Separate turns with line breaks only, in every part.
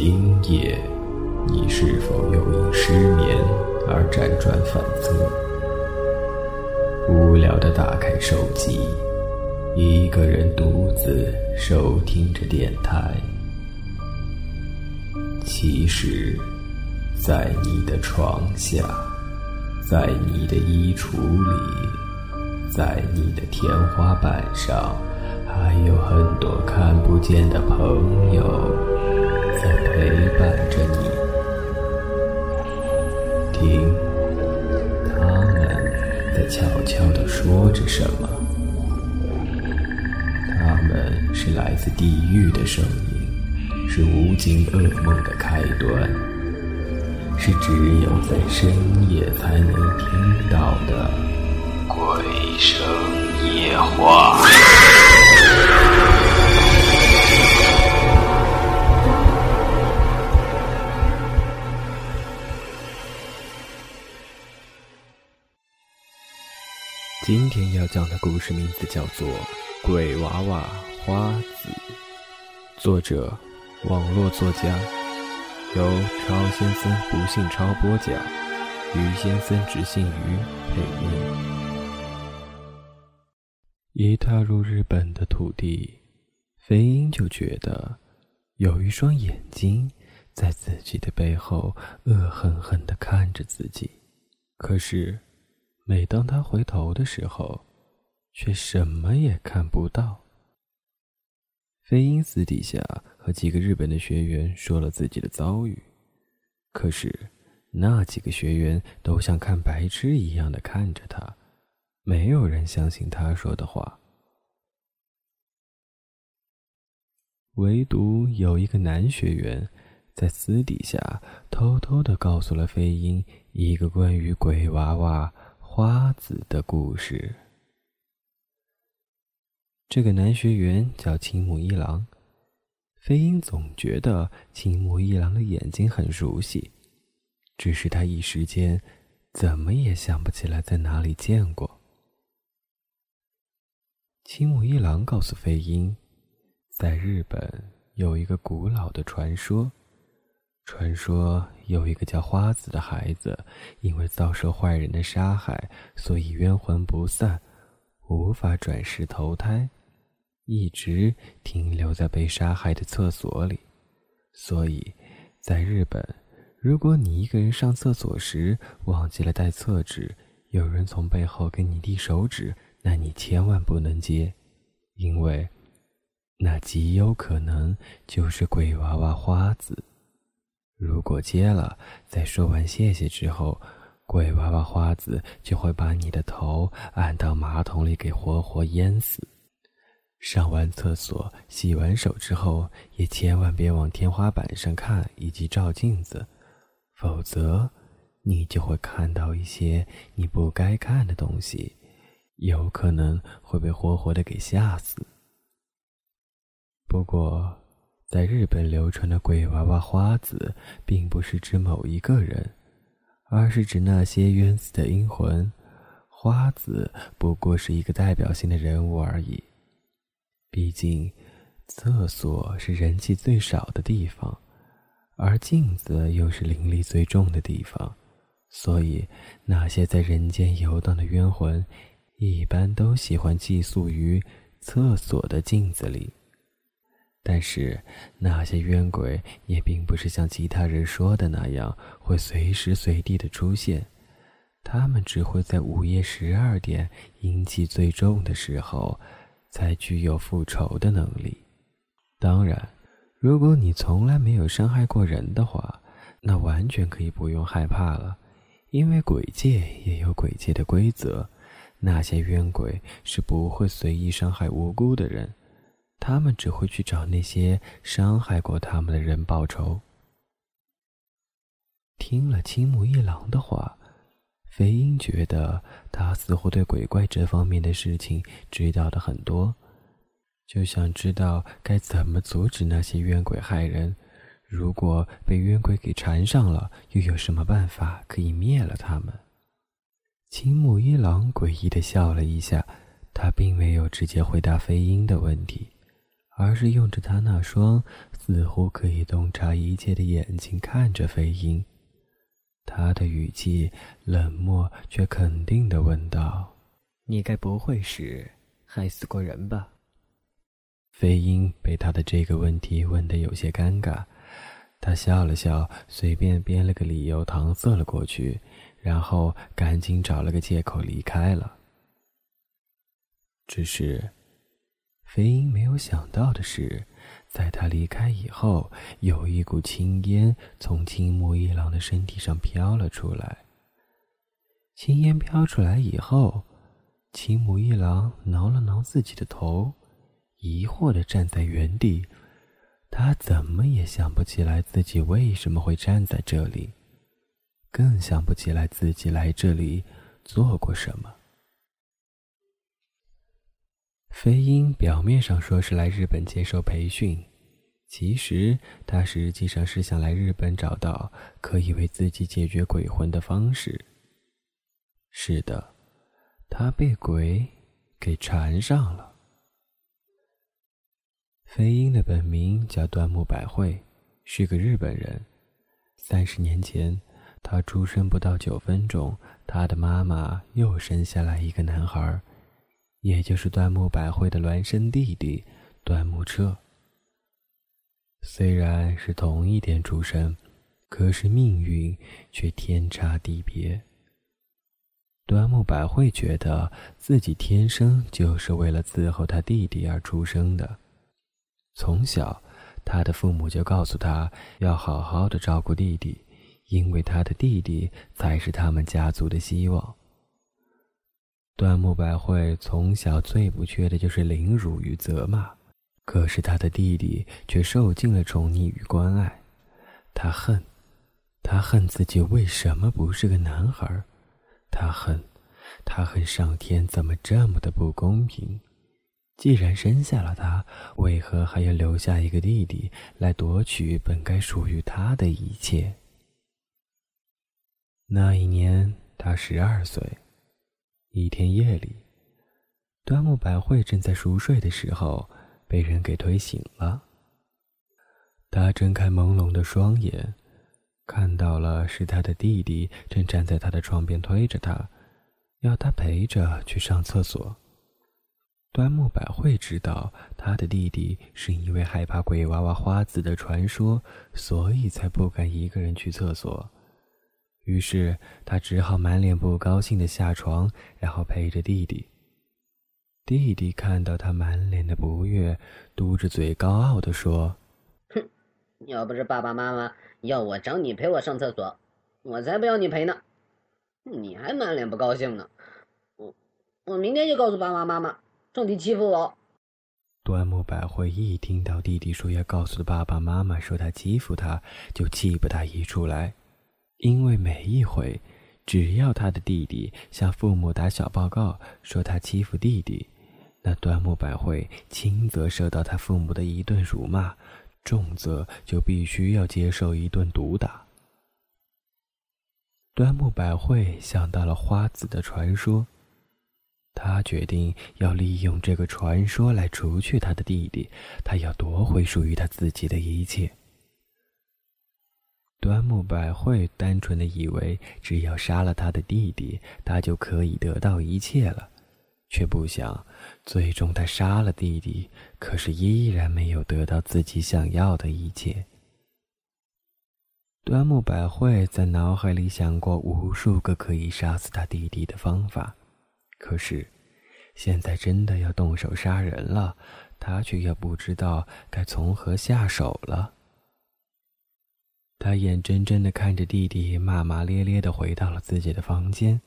今夜，你是否又因失眠而辗转反侧？无聊的打开手机，一个人独自收听着电台。其实，在你的床下，在你的衣橱里，在你的天花板上，还有很多看不见的朋友。陪伴着你，听，他们在悄悄地说着什么。他们是来自地狱的声音，是无尽噩梦的开端，是只有在深夜才能听到的鬼声夜话。今天要讲的故事名字叫做《鬼娃娃花子》，作者网络作家，由超先生不姓超播讲，于先生只姓于配音。一踏入日本的土地，飞鹰就觉得有一双眼睛在自己的背后恶狠狠地看着自己，可是。每当他回头的时候，却什么也看不到。飞鹰私底下和几个日本的学员说了自己的遭遇，可是那几个学员都像看白痴一样的看着他，没有人相信他说的话。唯独有一个男学员，在私底下偷偷的告诉了飞鹰一个关于鬼娃娃。花子的故事。这个男学员叫青木一郎，飞鹰总觉得青木一郎的眼睛很熟悉，只是他一时间怎么也想不起来在哪里见过。青木一郎告诉飞鹰，在日本有一个古老的传说。传说有一个叫花子的孩子，因为遭受坏人的杀害，所以冤魂不散，无法转世投胎，一直停留在被杀害的厕所里。所以，在日本，如果你一个人上厕所时忘记了带厕纸，有人从背后给你递手纸，那你千万不能接，因为那极有可能就是鬼娃娃花子。如果接了，在说完谢谢之后，鬼娃娃花子就会把你的头按到马桶里给活活淹死。上完厕所、洗完手之后，也千万别往天花板上看以及照镜子，否则你就会看到一些你不该看的东西，有可能会被活活的给吓死。不过。在日本流传的鬼娃娃花子，并不是指某一个人，而是指那些冤死的阴魂。花子不过是一个代表性的人物而已。毕竟，厕所是人气最少的地方，而镜子又是灵力最重的地方，所以那些在人间游荡的冤魂，一般都喜欢寄宿于厕所的镜子里。但是那些冤鬼也并不是像其他人说的那样会随时随地的出现，他们只会在午夜十二点阴气最重的时候，才具有复仇的能力。当然，如果你从来没有伤害过人的话，那完全可以不用害怕了，因为鬼界也有鬼界的规则，那些冤鬼是不会随意伤害无辜的人。他们只会去找那些伤害过他们的人报仇。听了青木一郎的话，飞鹰觉得他似乎对鬼怪这方面的事情知道的很多，就想知道该怎么阻止那些冤鬼害人。如果被冤鬼给缠上了，又有什么办法可以灭了他们？青木一郎诡异的笑了一下，他并没有直接回答飞鹰的问题。而是用着他那双似乎可以洞察一切的眼睛看着飞鹰。他的语气冷漠却肯定地问道：“
你该不会是害死过人吧？”
飞鹰被他的这个问题问得有些尴尬，他笑了笑，随便编了个理由搪塞了过去，然后赶紧找了个借口离开了。只是，飞鹰没有想到的是，在他离开以后，有一股青烟从青木一郎的身体上飘了出来。青烟飘出来以后，青木一郎挠了挠自己的头，疑惑的站在原地。他怎么也想不起来自己为什么会站在这里，更想不起来自己来这里做过什么。飞鹰表面上说是来日本接受培训，其实他实际上是想来日本找到可以为自己解决鬼魂的方式。是的，他被鬼给缠上了。飞鹰的本名叫端木百惠，是个日本人。三十年前，他出生不到九分钟，他的妈妈又生下来一个男孩。也就是端木百惠的孪生弟弟端木彻。虽然是同一天出生，可是命运却天差地别。端木百惠觉得自己天生就是为了伺候他弟弟而出生的，从小，他的父母就告诉他要好好的照顾弟弟，因为他的弟弟才是他们家族的希望。端木百惠从小最不缺的就是凌辱与责骂，可是他的弟弟却受尽了宠溺与关爱。他恨，他恨自己为什么不是个男孩他恨，他恨上天怎么这么的不公平？既然生下了他，为何还要留下一个弟弟来夺取本该属于他的一切？那一年，他十二岁。一天夜里，端木百惠正在熟睡的时候，被人给推醒了。他睁开朦胧的双眼，看到了是他的弟弟正站在他的床边推着他，要他陪着去上厕所。端木百惠知道他的弟弟是因为害怕鬼娃娃花子的传说，所以才不敢一个人去厕所。于是他只好满脸不高兴的下床，然后陪着弟弟。弟弟看到他满脸的不悦，嘟着嘴高傲的说：“
哼，要不是爸爸妈妈要我找你陪我上厕所，我才不要你陪呢。你还满脸不高兴呢。我，我明天就告诉爸爸妈妈，趁你欺负我。”
端木百惠一听到弟弟说要告诉爸爸妈妈说他欺负他，就气不打一处来。因为每一回，只要他的弟弟向父母打小报告说他欺负弟弟，那端木百惠轻则受到他父母的一顿辱骂，重则就必须要接受一顿毒打。端木百惠想到了花子的传说，他决定要利用这个传说来除去他的弟弟，他要夺回属于他自己的一切。端木百惠单纯的以为，只要杀了他的弟弟，他就可以得到一切了，却不想，最终他杀了弟弟，可是依然没有得到自己想要的一切。端木百惠在脑海里想过无数个可以杀死他弟弟的方法，可是，现在真的要动手杀人了，他却又不知道该从何下手了。他眼睁睁的看着弟弟骂骂咧咧的回到了自己的房间。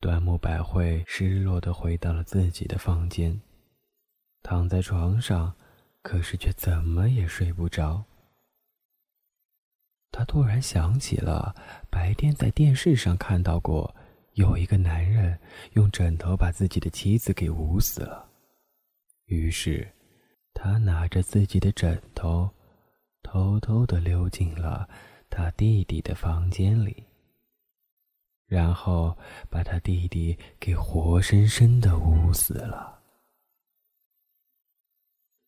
端木百惠失落的回到了自己的房间，躺在床上，可是却怎么也睡不着。他突然想起了白天在电视上看到过，有一个男人用枕头把自己的妻子给捂死了。于是，他拿着自己的枕头。偷偷的溜进了他弟弟的房间里，然后把他弟弟给活生生的捂死了。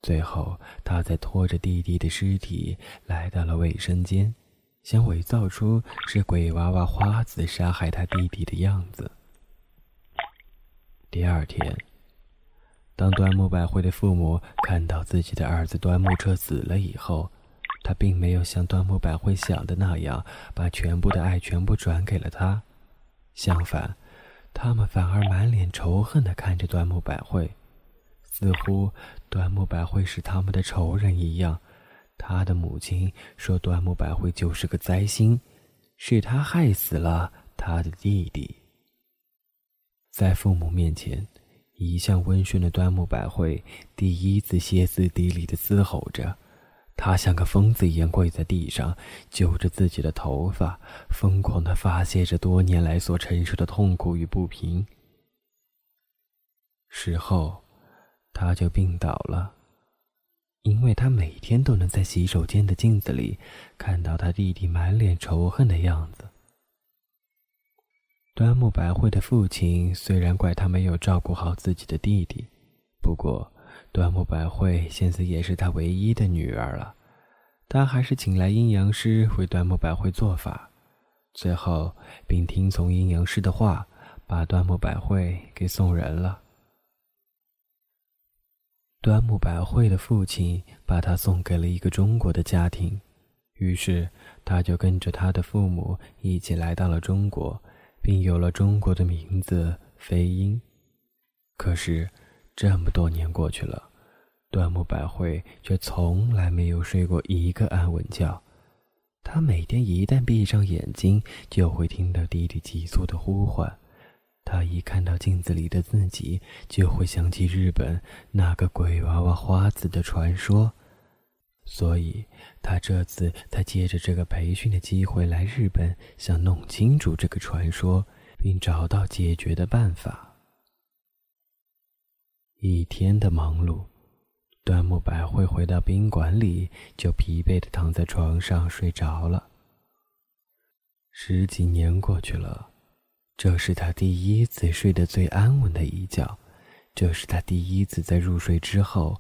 最后，他才拖着弟弟的尸体来到了卫生间，想伪造出是鬼娃娃花子杀害他弟弟的样子。第二天，当端木百惠的父母看到自己的儿子端木彻死了以后，他并没有像端木百惠想的那样，把全部的爱全部转给了他。相反，他们反而满脸仇恨地看着端木百惠。似乎端木百惠是他们的仇人一样，他的母亲说端木百惠就是个灾星，是他害死了他的弟弟。在父母面前，一向温顺的端木百惠第一次歇斯底里的嘶吼着，他像个疯子一样跪在地上，揪着自己的头发，疯狂地发泄着多年来所承受的痛苦与不平。事后。他就病倒了，因为他每天都能在洗手间的镜子里看到他弟弟满脸仇恨的样子。端木百惠的父亲虽然怪他没有照顾好自己的弟弟，不过端木百惠现在也是他唯一的女儿了，他还是请来阴阳师为端木百惠做法，最后并听从阴阳师的话，把端木百惠给送人了。端木百惠的父亲把他送给了一个中国的家庭，于是他就跟着他的父母一起来到了中国，并有了中国的名字飞鹰。可是，这么多年过去了，端木百惠却从来没有睡过一个安稳觉。他每天一旦闭上眼睛，就会听到弟弟急促的呼唤。他一看到镜子里的自己，就会想起日本那个鬼娃娃花子的传说，所以他这次才借着这个培训的机会来日本，想弄清楚这个传说，并找到解决的办法。一天的忙碌，端木百惠回到宾馆里，就疲惫的躺在床上睡着了。十几年过去了。这是他第一次睡得最安稳的一觉，这是他第一次在入睡之后，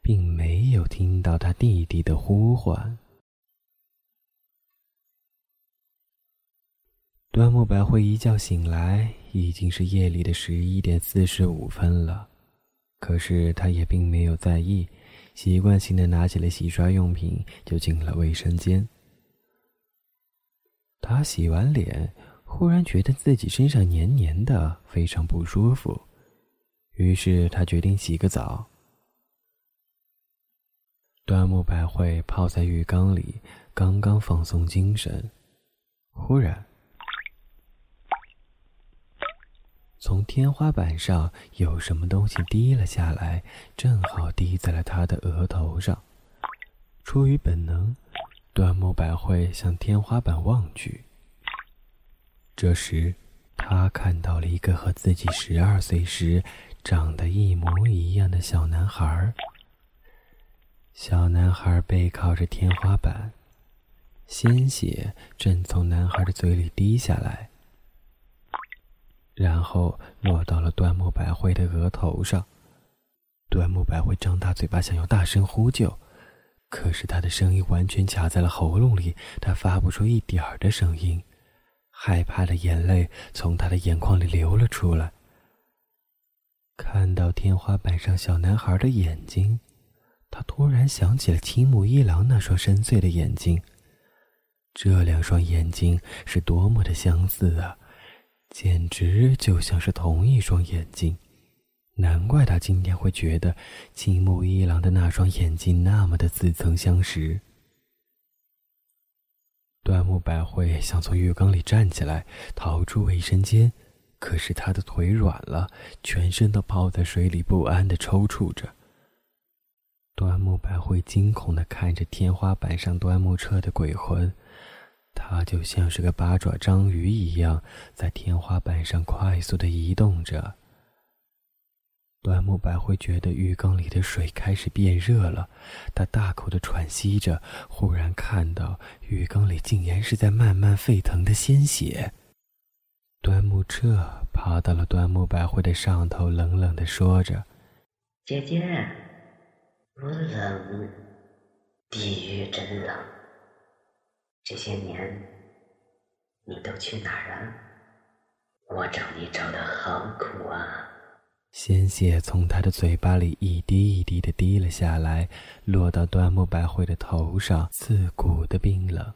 并没有听到他弟弟的呼唤。端木百惠一觉醒来，已经是夜里的十一点四十五分了，可是他也并没有在意，习惯性的拿起了洗刷用品，就进了卫生间。他洗完脸。忽然觉得自己身上黏黏的，非常不舒服，于是他决定洗个澡。端木百惠泡在浴缸里，刚刚放松精神，忽然从天花板上有什么东西滴了下来，正好滴在了他的额头上。出于本能，端木百惠向天花板望去。这时，他看到了一个和自己十二岁时长得一模一样的小男孩。小男孩背靠着天花板，鲜血正从男孩的嘴里滴下来，然后落到了端木百惠的额头上。端木百惠张大嘴巴，想要大声呼救，可是他的声音完全卡在了喉咙里，他发不出一点儿的声音。害怕的眼泪从他的眼眶里流了出来。看到天花板上小男孩的眼睛，他突然想起了青木一郎那双深邃的眼睛。这两双眼睛是多么的相似啊，简直就像是同一双眼睛。难怪他今天会觉得青木一郎的那双眼睛那么的似曾相识。端木百惠想从浴缸里站起来逃出卫生间，可是他的腿软了，全身都泡在水里，不安的抽搐着。端木百惠惊恐的看着天花板上端木彻的鬼魂，他就像是个八爪章鱼一样，在天花板上快速的移动着。端木百会觉得浴缸里的水开始变热了，他大口的喘息着，忽然看到浴缸里竟然是在慢慢沸腾的鲜血。端木彻爬到了端木百惠的上头，冷冷的说着：“
姐姐，我冷，地狱真冷。这些年你都去哪儿了？我找你找的好苦啊！
鲜血从他的嘴巴里一滴一滴的滴了下来，落到端木百惠的头上，刺骨的冰冷。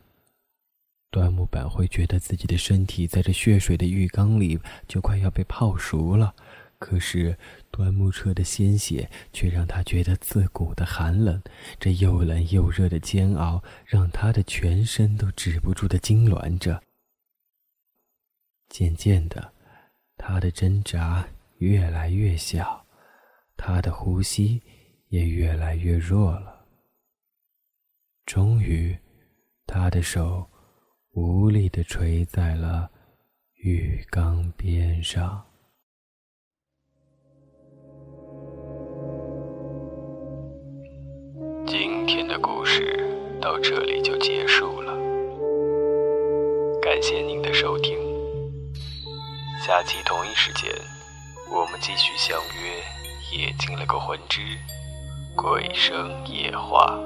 端木百惠觉得自己的身体在这血水的浴缸里就快要被泡熟了。可是，端木彻的鲜血却让他觉得刺骨的寒冷。这又冷又热的煎熬，让他的全身都止不住的痉挛着。渐渐的，他的挣扎越来越小，他的呼吸也越来越弱了。终于，他的手无力地垂在了浴缸边上。天的故事到这里就结束了，感谢您的收听。下期同一时间，我们继续相约《夜惊了个魂之鬼声夜话》。